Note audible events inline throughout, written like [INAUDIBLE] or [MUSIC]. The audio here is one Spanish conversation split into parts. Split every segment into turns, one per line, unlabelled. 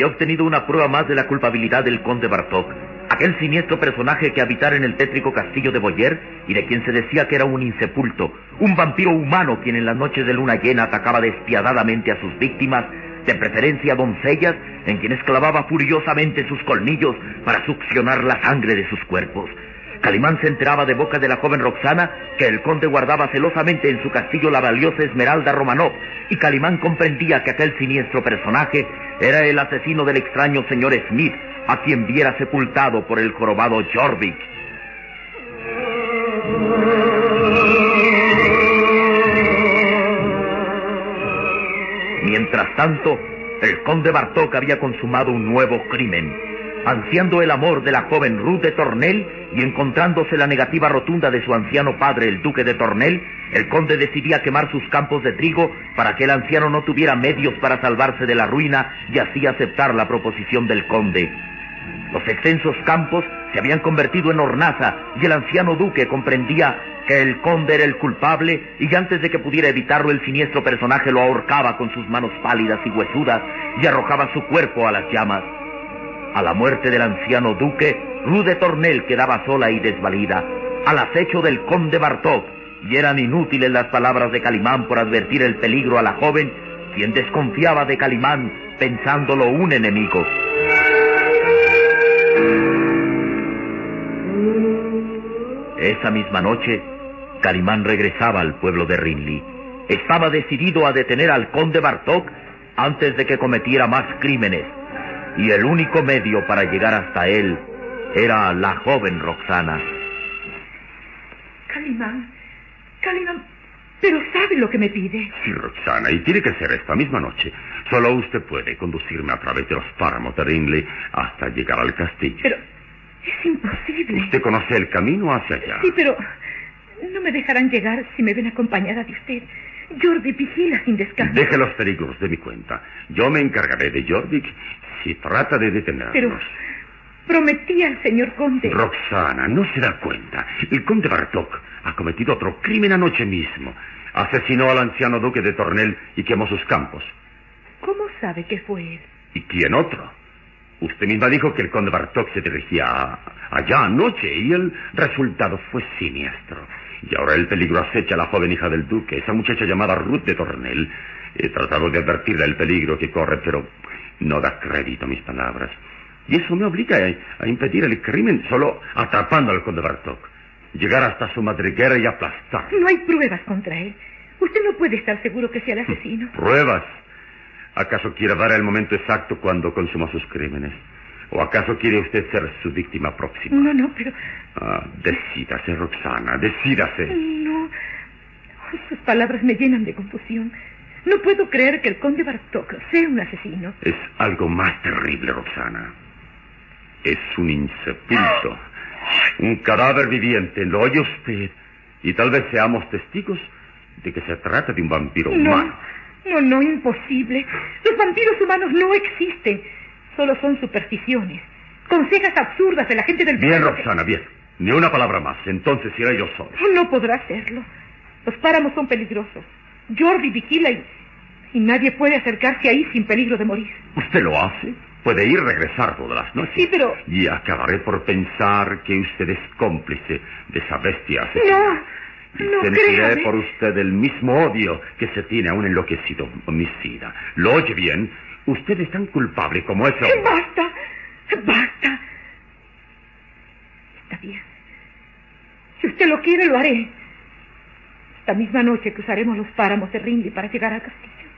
Había obtenido una prueba más de la culpabilidad del conde Bartok, aquel siniestro personaje que habitara en el tétrico castillo de Boyer y de quien se decía que era un insepulto, un vampiro humano quien en las noches de luna llena atacaba despiadadamente a sus víctimas, de preferencia doncellas, en quienes clavaba furiosamente sus colmillos para succionar la sangre de sus cuerpos. Calimán se enteraba de boca de la joven Roxana que el conde guardaba celosamente en su castillo la valiosa Esmeralda Romanov, y Calimán comprendía que aquel siniestro personaje era el asesino del extraño señor Smith, a quien viera sepultado por el jorobado Jorvik. Mientras tanto, el conde Bartok había consumado un nuevo crimen. Ansiando el amor de la joven Ruth de Tornel y encontrándose la negativa rotunda de su anciano padre, el duque de Tornel, el conde decidía quemar sus campos de trigo para que el anciano no tuviera medios para salvarse de la ruina y así aceptar la proposición del conde. Los extensos campos se habían convertido en hornaza y el anciano duque comprendía que el conde era el culpable y antes de que pudiera evitarlo el siniestro personaje lo ahorcaba con sus manos pálidas y huesudas y arrojaba su cuerpo a las llamas. A la muerte del anciano duque, Ruth de Tornel quedaba sola y desvalida, al acecho del conde Bartok, y eran inútiles las palabras de Calimán por advertir el peligro a la joven, quien desconfiaba de Calimán pensándolo un enemigo. Esa misma noche, Calimán regresaba al pueblo de Rinley. Estaba decidido a detener al conde Bartok antes de que cometiera más crímenes, y el único medio para llegar hasta él era la joven Roxana.
Calimán, Calimán, pero sabe lo que me pide.
Sí, Roxana, y tiene que ser esta misma noche. Solo usted puede conducirme a través de los páramos de Rinley hasta llegar al castillo.
Pero es imposible.
Usted conoce el camino hacia allá.
Sí, pero no me dejarán llegar si me ven acompañada de usted. Jordi vigila sin descanso.
Deje los peligros de mi cuenta. Yo me encargaré de Jorvik si trata de detenernos.
Pero prometí al señor conde.
Roxana, no se da cuenta. El conde Bartok ha cometido otro crimen anoche mismo. Asesinó al anciano duque de Tornel y quemó sus campos.
¿Cómo sabe que fue él?
¿Y quién otro? Usted misma dijo que el conde Bartok se dirigía a- allá anoche y el resultado fue siniestro. Y ahora el peligro acecha a la joven hija del duque, esa muchacha llamada Ruth de Tornel. He tratado de advertirle del peligro que corre, pero no da crédito a mis palabras. Y eso me obliga a, a impedir el crimen solo atrapando al conde Bartok. Llegar hasta su madriguera y aplastar.
No hay pruebas contra él. Usted no puede estar seguro que sea el asesino. [LAUGHS]
¿Pruebas? ¿Acaso quiere dar el momento exacto cuando consuma sus crímenes? ¿O acaso quiere usted ser su víctima próxima?
No, no, pero
Ah, decídase, Roxana, decídase.
no. Sus palabras me llenan de confusión. No puedo creer que el conde Bartok sea un asesino.
Es algo más terrible, Roxana. Es un insepulto. Un cadáver viviente. ¿Lo oye usted? Y tal vez seamos testigos de que se trata de un vampiro humano.
No, no, imposible. Los vampiros humanos no existen. Solo son supersticiones. Consejas absurdas de la gente del
Bien,
pueblo.
Roxana, bien. Ni una palabra más. Entonces iré yo solo.
No podrá hacerlo. Los páramos son peligrosos. Jordi vigila y, y nadie puede acercarse ahí sin peligro de morir.
¿Usted lo hace? Puede ir regresar todas las noches.
Sí, pero-
Y acabaré por pensar que usted es cómplice de esa bestia asesina.
No,
Y
no
sentiré por usted el mismo odio que se tiene a un enloquecido homicida. ¿Lo oye bien? Usted es tan culpable como ese hombre.
Basta, basta. Está bien. Si usted lo quiere, lo haré. Esta misma noche cruzaremos los páramos de Rindy para llegar al castillo.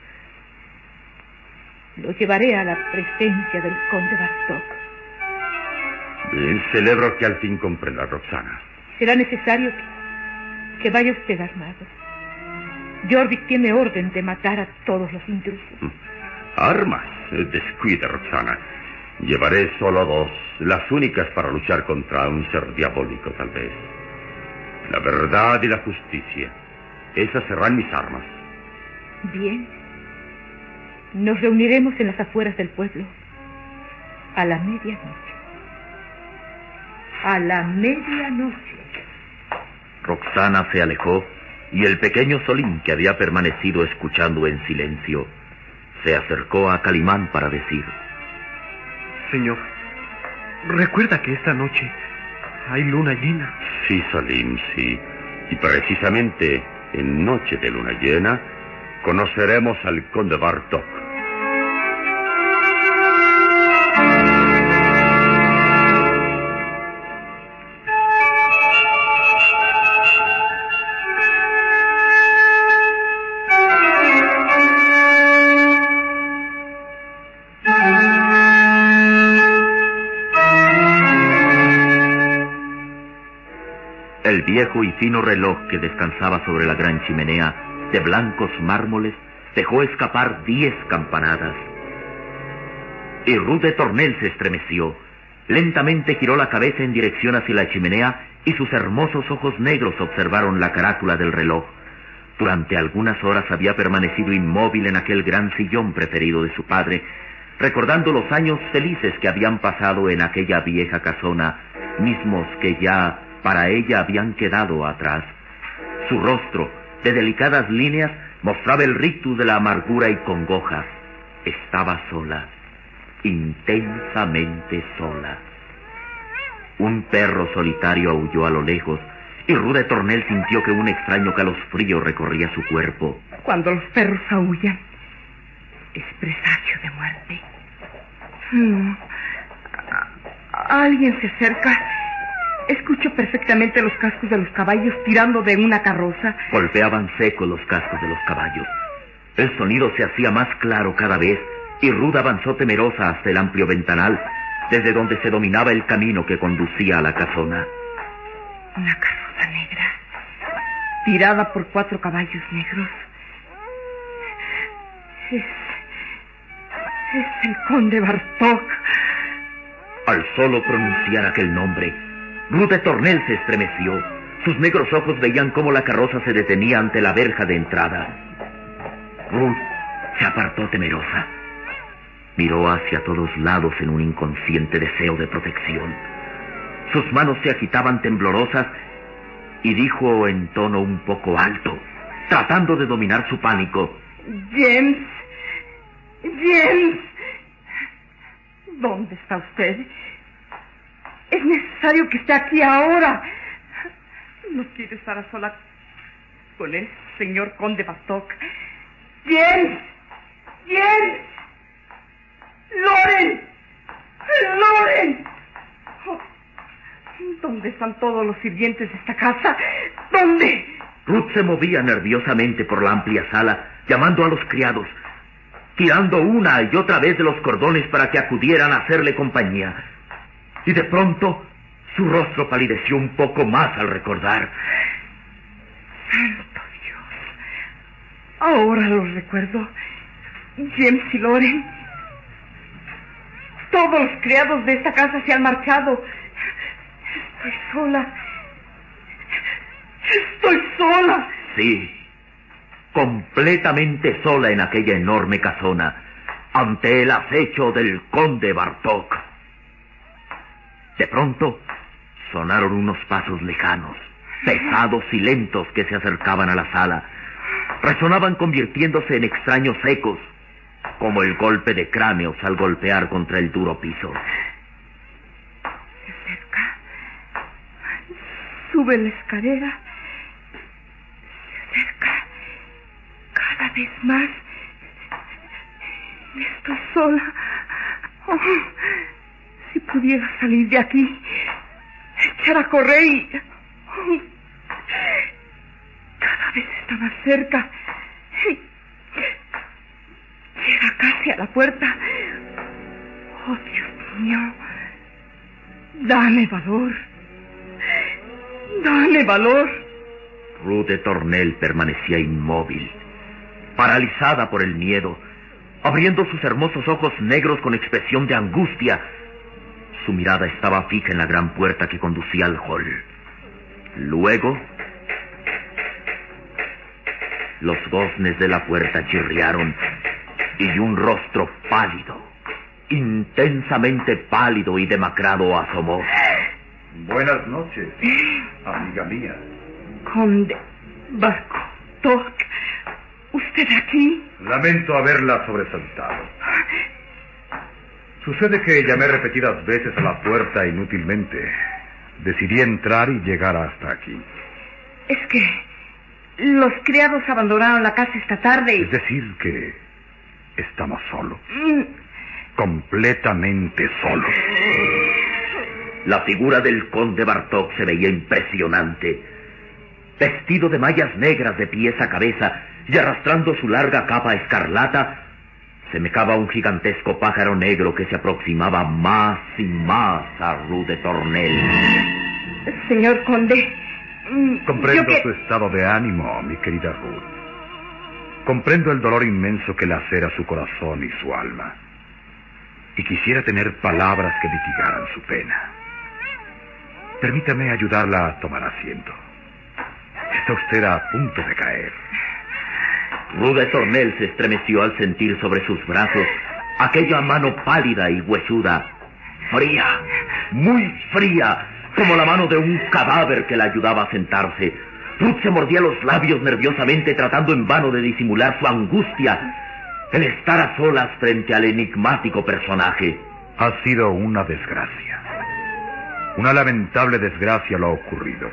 Lo llevaré a la presencia del conde Bartok.
Bien, celebro que al fin comprenda, Roxana.
Será necesario que, que vaya usted armado. Jorvik tiene orden de matar a todos los intrusos.
Armas. Eh, Descuide, Roxana. Llevaré solo dos, las únicas para luchar contra un ser diabólico, tal vez. La verdad y la justicia. Esas serán mis armas.
Bien. Nos reuniremos en las afueras del pueblo a la medianoche. A la medianoche.
Roxana se alejó y el pequeño Solín, que había permanecido escuchando en silencio, se acercó a Calimán para decir,
Señor, recuerda que esta noche hay luna llena.
Sí, Salim, sí. Y precisamente en noche de luna llena conoceremos al conde Bartok.
Y fino reloj que descansaba sobre la gran chimenea de blancos mármoles dejó escapar diez campanadas. Y Ruth de Tornel se estremeció. Lentamente giró la cabeza en dirección hacia la chimenea y sus hermosos ojos negros observaron la carátula del reloj. Durante algunas horas había permanecido inmóvil en aquel gran sillón preferido de su padre, recordando los años felices que habían pasado en aquella vieja casona, mismos que ya para ella habían quedado atrás. Su rostro, de delicadas líneas, mostraba el rictus de la amargura y congoja. Estaba sola, intensamente sola. Un perro solitario aulló a lo lejos y Rude Tornel sintió que un extraño calosfrío recorría su cuerpo.
Cuando los perros aullan, es presagio de muerte. No. Alguien se acerca. Escucho perfectamente los cascos de los caballos tirando de una carroza.
Golpeaban secos los cascos de los caballos. El sonido se hacía más claro cada vez y Ruda avanzó temerosa hasta el amplio ventanal, desde donde se dominaba el camino que conducía a la casona.
Una carroza negra, tirada por cuatro caballos negros. Es. Es el conde Bartok.
Al solo pronunciar aquel nombre, Ruth de Tornel se estremeció. Sus negros ojos veían cómo la carroza se detenía ante la verja de entrada. Ruth se apartó temerosa. Miró hacia todos lados en un inconsciente deseo de protección. Sus manos se agitaban temblorosas y dijo en tono un poco alto, tratando de dominar su pánico.
James. James. ¿Dónde está usted? Es necesario que esté aquí ahora. No quiero estar a sola con el señor conde Bartok. James. James. Loren. Loren. Oh, ¿Dónde están todos los sirvientes de esta casa? ¿Dónde?
Ruth se movía nerviosamente por la amplia sala, llamando a los criados, tirando una y otra vez de los cordones para que acudieran a hacerle compañía. Y de pronto su rostro palideció un poco más al recordar.
Santo Dios. Ahora lo recuerdo. James y Loren. Todos los criados de esta casa se han marchado. Estoy sola. Estoy sola.
Sí, completamente sola en aquella enorme casona, ante el acecho del conde Bartok. De pronto, sonaron unos pasos lejanos, pesados y lentos que se acercaban a la sala. Resonaban convirtiéndose en extraños ecos, como el golpe de cráneos al golpear contra el duro piso.
Se acerca. Sube la escalera. Se acerca. Cada vez más. Estoy sola. Oh, si pudiera salir de aquí, echar a correr y... cada vez está más cerca. Llega casi a la puerta. Oh, Dios mío. Dame valor. Dame valor.
Ruth de Tornel permanecía inmóvil, paralizada por el miedo, abriendo sus hermosos ojos negros con expresión de angustia. Su mirada estaba fija en la gran puerta que conducía al hall. Luego, los goznes de la puerta chirriaron y un rostro pálido, intensamente pálido y demacrado asomó.
Buenas noches, amiga mía.
Conde Barco Toc. ¿Usted aquí?
Lamento haberla sobresaltado. Sucede que llamé repetidas veces a la puerta inútilmente. Decidí entrar y llegar hasta aquí.
Es que los criados abandonaron la casa esta tarde y...
Es decir, que estamos solos.
Mm,
Completamente solos.
La figura del conde Bartok se veía impresionante. Vestido de mallas negras de pies a cabeza y arrastrando su larga capa escarlata, semejaba un gigantesco pájaro negro que se aproximaba más y más a Ruth de Tornel.
Señor conde, mm,
Comprendo
que-
su estado de ánimo, mi querida Ruth. Comprendo el dolor inmenso que lacera su corazón y su alma. Y quisiera tener palabras que mitigaran su pena. Permítame ayudarla a tomar asiento. Está usted a punto de caer.
Ruth de Tornel se estremeció al sentir sobre sus brazos aquella mano pálida y huesuda, fría, muy fría, como la mano de un cadáver que la ayudaba a sentarse. Ruth se mordía los labios nerviosamente tratando en vano de disimular su angustia, el estar a solas frente al enigmático personaje.
Ha sido una desgracia. Una lamentable desgracia lo ha ocurrido.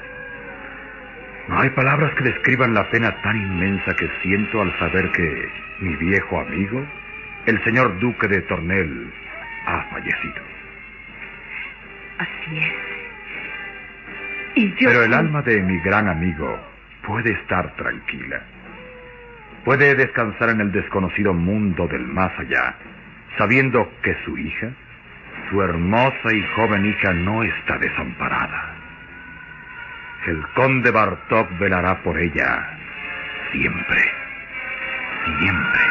No hay palabras que describan la pena tan inmensa que siento al saber que mi viejo amigo, el señor duque de Tornel, ha fallecido.
Así es. Y yo...
Pero el alma de mi gran amigo puede estar tranquila. Puede descansar en el desconocido mundo del más allá, sabiendo que su hija, su hermosa y joven hija, no está desamparada. El conde Bartok velará por ella siempre, siempre.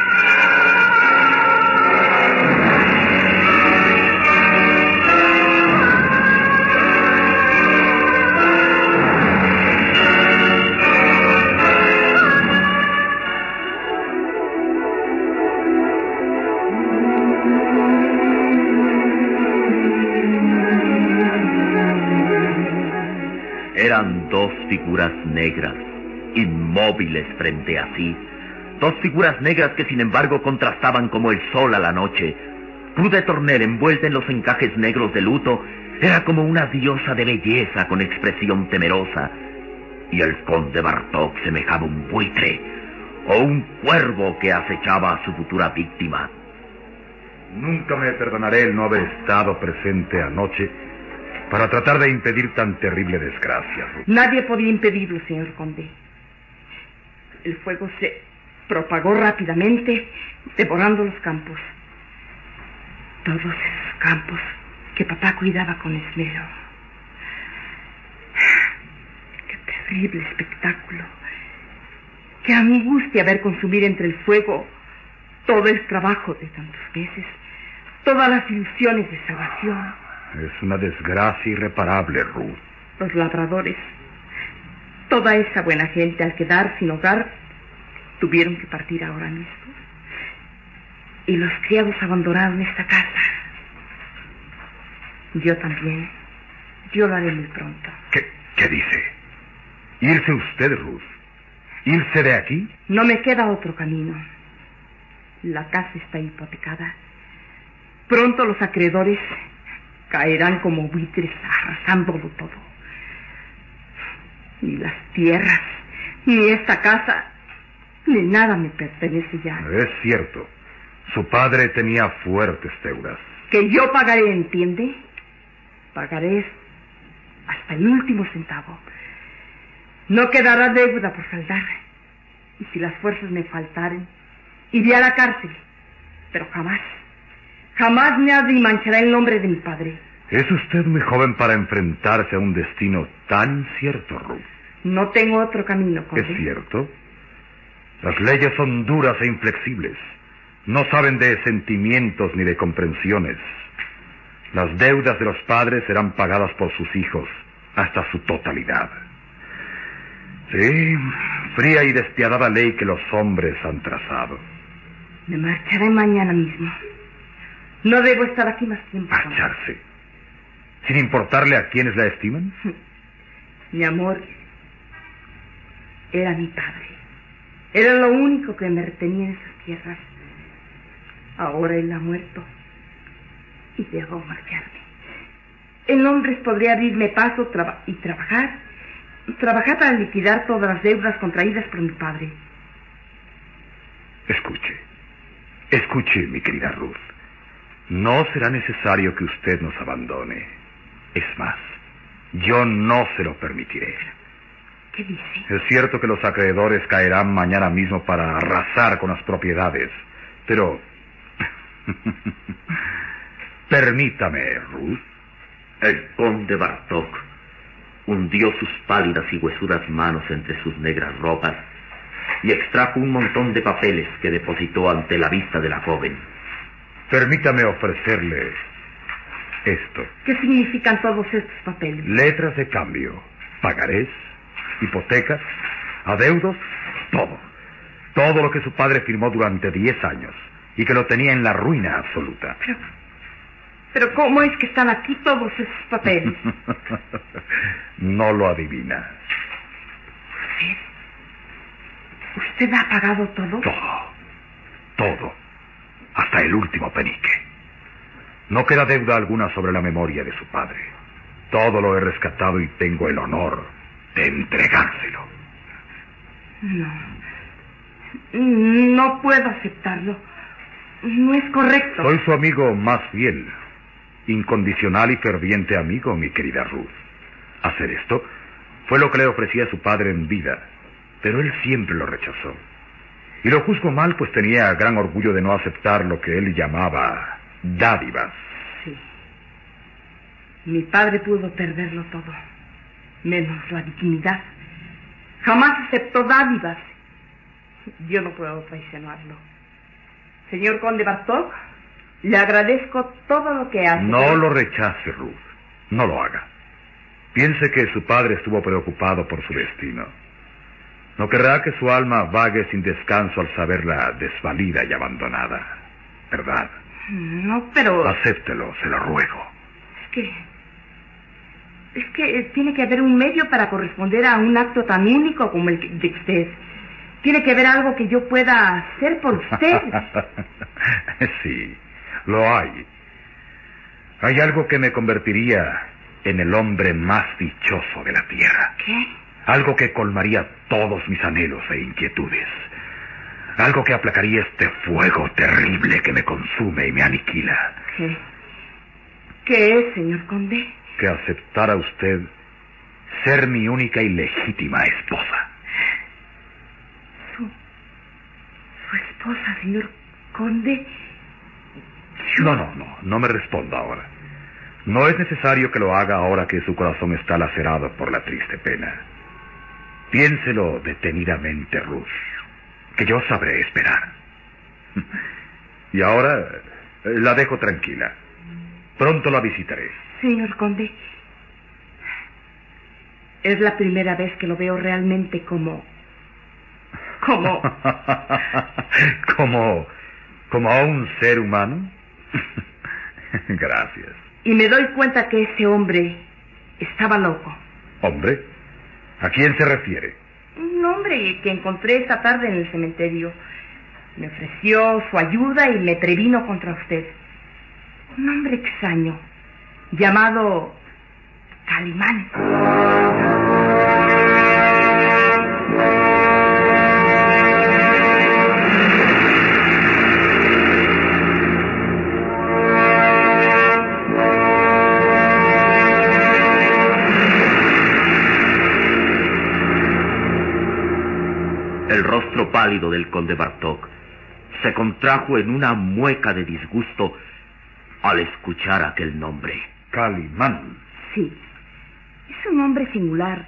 Figuras negras, inmóviles frente a sí. Dos figuras negras que sin embargo contrastaban como el sol a la noche. Ruth de Tornel, envuelta en los encajes negros de luto, era como una diosa de belleza con expresión temerosa. Y el conde Bartok semejaba un buitre o un cuervo que acechaba a su futura víctima.
Nunca me perdonaré el no haber estado presente anoche para tratar de impedir tan terrible desgracia.
Nadie podía impedirlo, señor conde. El fuego se propagó rápidamente, devorando los campos. Todos esos campos que papá cuidaba con esmero. Qué terrible espectáculo. Qué angustia ver consumir entre el fuego todo el trabajo de tantos meses, todas las ilusiones de salvación.
Es una desgracia irreparable, Ruth.
Los labradores, toda esa buena gente al quedar sin hogar, tuvieron que partir ahora mismo. Y los criados abandonaron esta casa. Yo también. Yo lo haré muy pronto.
¿Qué, qué dice? ¿Irse usted, Ruth? ¿Irse de aquí?
No me queda otro camino. La casa está hipotecada. Pronto los acreedores caerán como buitres arrasándolo todo. Ni las tierras, ni esta casa, ni nada me pertenece ya.
Es cierto. Su padre tenía fuertes deudas.
Que yo pagaré, ¿entiende? Pagaré hasta el último centavo. No quedará deuda por saldar. Y si las fuerzas me faltaren, iré a la cárcel. Pero jamás, jamás nadie manchará el nombre de mi padre.
Es usted muy joven para enfrentarse a un destino tan cierto, Ruth.
No tengo otro camino, conde.
Es cierto. Las leyes son duras e inflexibles. No saben de sentimientos ni de comprensiones. Las deudas de los padres serán pagadas por sus hijos hasta su totalidad. Sí, fría y despiadada ley que los hombres han trazado.
Me marcharé mañana mismo. No debo estar aquí más tiempo.
Marcharse. Sin importarle a quienes la estiman.
Mi amor era mi padre. Era lo único que me retenía en esas tierras. Ahora él ha muerto y debo marcharme. En Londres podría abrirme paso y trabajar. Trabajar para liquidar todas las deudas contraídas por mi padre.
Escuche. Escuche, mi querida Ruth. No será necesario que usted nos abandone. Es más, yo no se lo permitiré.
¿Qué dice?
Es cierto que los acreedores caerán mañana mismo para arrasar con las propiedades, pero... [LAUGHS] Permítame, Ruth.
El conde Bartok hundió sus pálidas y huesudas manos entre sus negras ropas y extrajo un montón de papeles que depositó ante la vista de la joven.
Permítame ofrecerle esto.
¿Qué significan todos estos papeles?
Letras de cambio, pagarés, hipotecas, adeudos, todo. Todo lo que su padre firmó durante diez años y que lo tenía en la ruina absoluta.
Pero, pero ¿cómo es que están aquí todos esos papeles? [LAUGHS]
no lo adivina.
¿Usted? ¿Usted ha pagado todo?
Todo. Todo. Hasta el último penique. No queda deuda alguna sobre la memoria de su padre. Todo lo he rescatado y tengo el honor de entregárselo.
No. No puedo aceptarlo. No es correcto.
Soy su amigo más fiel. Incondicional y ferviente amigo, mi querida Ruth. Hacer esto fue lo que le ofrecía a su padre en vida, pero él siempre lo rechazó. Y lo juzgo mal, pues tenía gran orgullo de no aceptar lo que él llamaba dádivas.
Sí. Mi padre pudo perderlo todo, menos la dignidad. Jamás aceptó dádivas. Yo no puedo traicionarlo. Señor conde Bartok, le agradezco todo lo que hace.
No lo rechace, Ruth. No lo haga. Piense que su padre estuvo preocupado por su destino. No querrá que su alma vague sin descanso al saberla desvalida y abandonada. ¿Verdad?
No, pero...
Acéptelo, se lo ruego.
Es que... Es que tiene que haber un medio para corresponder a un acto tan único como el de usted. Tiene que haber algo que yo pueda hacer por usted. [LAUGHS]
sí, lo hay. Hay algo que me convertiría en el hombre más dichoso de la tierra.
¿Qué?
Algo que colmaría todos mis anhelos e inquietudes. Algo que aplacaría este fuego terrible que me consume y me aniquila.
¿Qué? ¿Qué es, señor conde?
Que aceptara usted ser mi única y legítima esposa.
Su, su esposa, señor conde.
Yo... No, no, no, no me responda ahora. No es necesario que lo haga ahora que su corazón está lacerado por la triste pena. Piénselo detenidamente, Ruth. que yo sabré esperar. [LAUGHS] Y ahora eh, la dejo tranquila. Pronto la visitaré.
Señor conde, es la primera vez que lo veo realmente como... como... [LAUGHS]
como... como a un ser humano. [LAUGHS] Gracias.
Y me doy cuenta que ese hombre estaba loco.
¿Hombre? ¿A quién se refiere?
Un hombre que encontré esta tarde en el cementerio. Me ofreció su ayuda y me previno contra usted. Un hombre extraño, llamado Calimán.
Rostro pálido del conde Bartok se contrajo en una mueca de disgusto al escuchar aquel nombre.
Calimán.
Sí, es un hombre singular.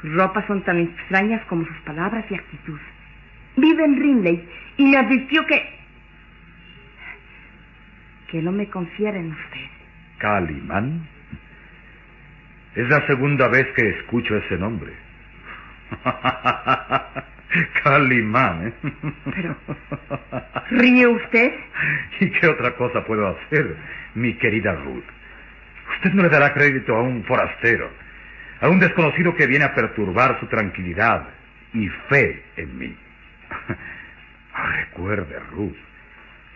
Sus ropas son tan extrañas como sus palabras y actitud. Vive en Rinley y me advirtió que... que no me confiara en usted.
¿Calimán? Es la segunda vez que escucho ese nombre. [LAUGHS] [LAUGHS] Calimán, ¿eh?
Pero, ¿ríe usted? [LAUGHS]
¿Y qué otra cosa puedo hacer, mi querida Ruth? Usted no le dará crédito a un forastero, a un desconocido que viene a perturbar su tranquilidad y fe en mí. [LAUGHS] Recuerde, Ruth,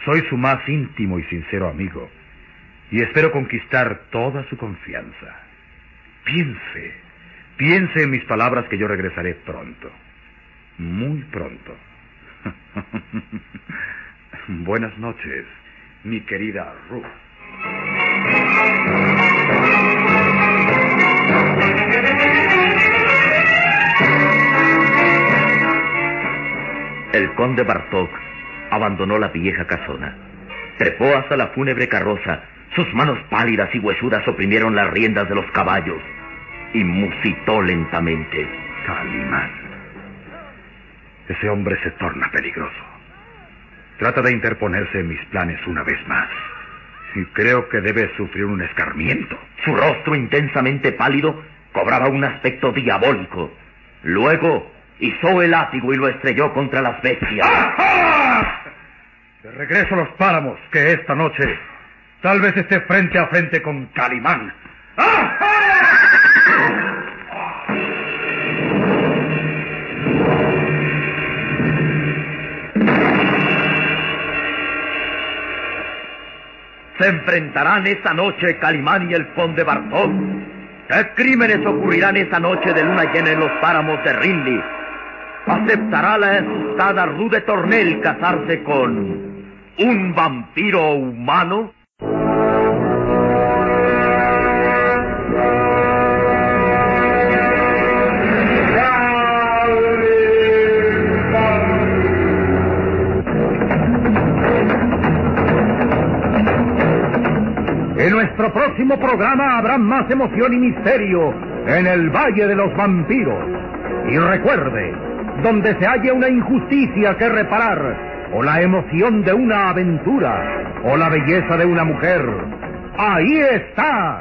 soy su más íntimo y sincero amigo y espero conquistar toda su confianza. Piense, piense en mis palabras que yo regresaré pronto, muy pronto. [LAUGHS] Buenas noches, mi querida Ruth.
El conde Bartok abandonó la vieja casona. Trepó hasta la fúnebre carroza. Sus manos pálidas y huesudas oprimieron las riendas de los caballos y musitó lentamente.
Calimán. Ese hombre se torna peligroso. Trata de interponerse en mis planes una vez más. Y creo que debe sufrir un escarmiento.
Su rostro intensamente pálido cobraba un aspecto diabólico. Luego izó el látigo y lo estrelló contra las bestias.
De regreso a los páramos, que esta noche tal vez esté frente a frente con Calimán.
Se enfrentarán esta noche Calimán y el conde Bartok. ¿Qué crímenes ocurrirán esta noche de luna llena en los páramos de Rinley? ¿Aceptará la asustada Rude Tornel casarse con un vampiro humano?
Próximo programa habrá más emoción y misterio en el Valle de los Vampiros. Y recuerde, donde se haya una injusticia que reparar, o la emoción de una aventura, o la belleza de una mujer, ahí está.